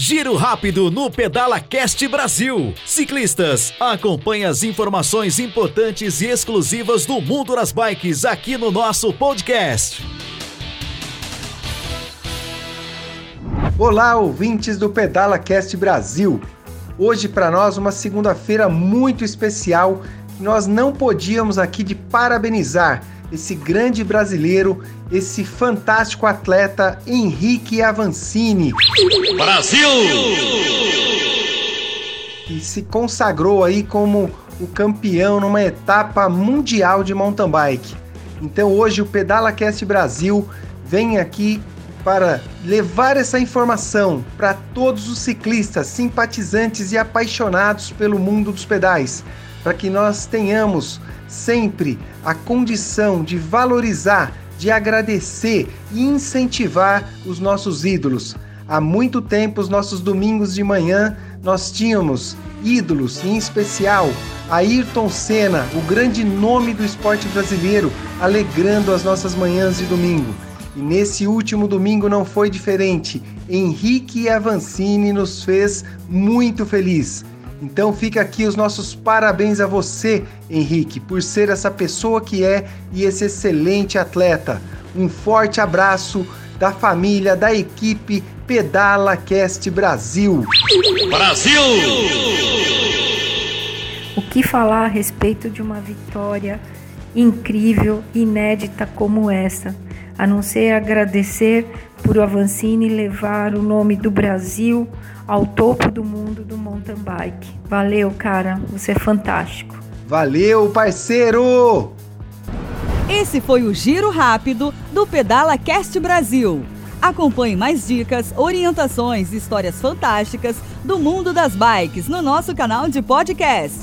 Giro rápido no Pedala Cast Brasil. Ciclistas, acompanhe as informações importantes e exclusivas do mundo das bikes aqui no nosso podcast. Olá, ouvintes do Pedala Cast Brasil. Hoje para nós uma segunda-feira muito especial. Nós não podíamos aqui de parabenizar esse grande brasileiro, esse fantástico atleta Henrique Avancini. Brasil! Que se consagrou aí como o campeão numa etapa mundial de mountain bike. Então hoje o Pedala Cast Brasil vem aqui para levar essa informação para todos os ciclistas, simpatizantes e apaixonados pelo mundo dos pedais, para que nós tenhamos sempre a condição de valorizar, de agradecer e incentivar os nossos ídolos. Há muito tempo, os nossos domingos de manhã, nós tínhamos ídolos, em especial Ayrton Senna, o grande nome do esporte brasileiro, alegrando as nossas manhãs de domingo. E nesse último domingo não foi diferente. Henrique Avancini nos fez muito feliz. Então fica aqui os nossos parabéns a você, Henrique, por ser essa pessoa que é e esse excelente atleta. Um forte abraço da família, da equipe Pedala Cast Brasil. Brasil! O que falar a respeito de uma vitória incrível, inédita como essa? A não ser agradecer por o Avancini levar o nome do Brasil ao topo do mundo do mountain bike. Valeu, cara, você é fantástico. Valeu, parceiro! Esse foi o Giro Rápido do Pedala Cast Brasil. Acompanhe mais dicas, orientações e histórias fantásticas do mundo das bikes no nosso canal de podcast.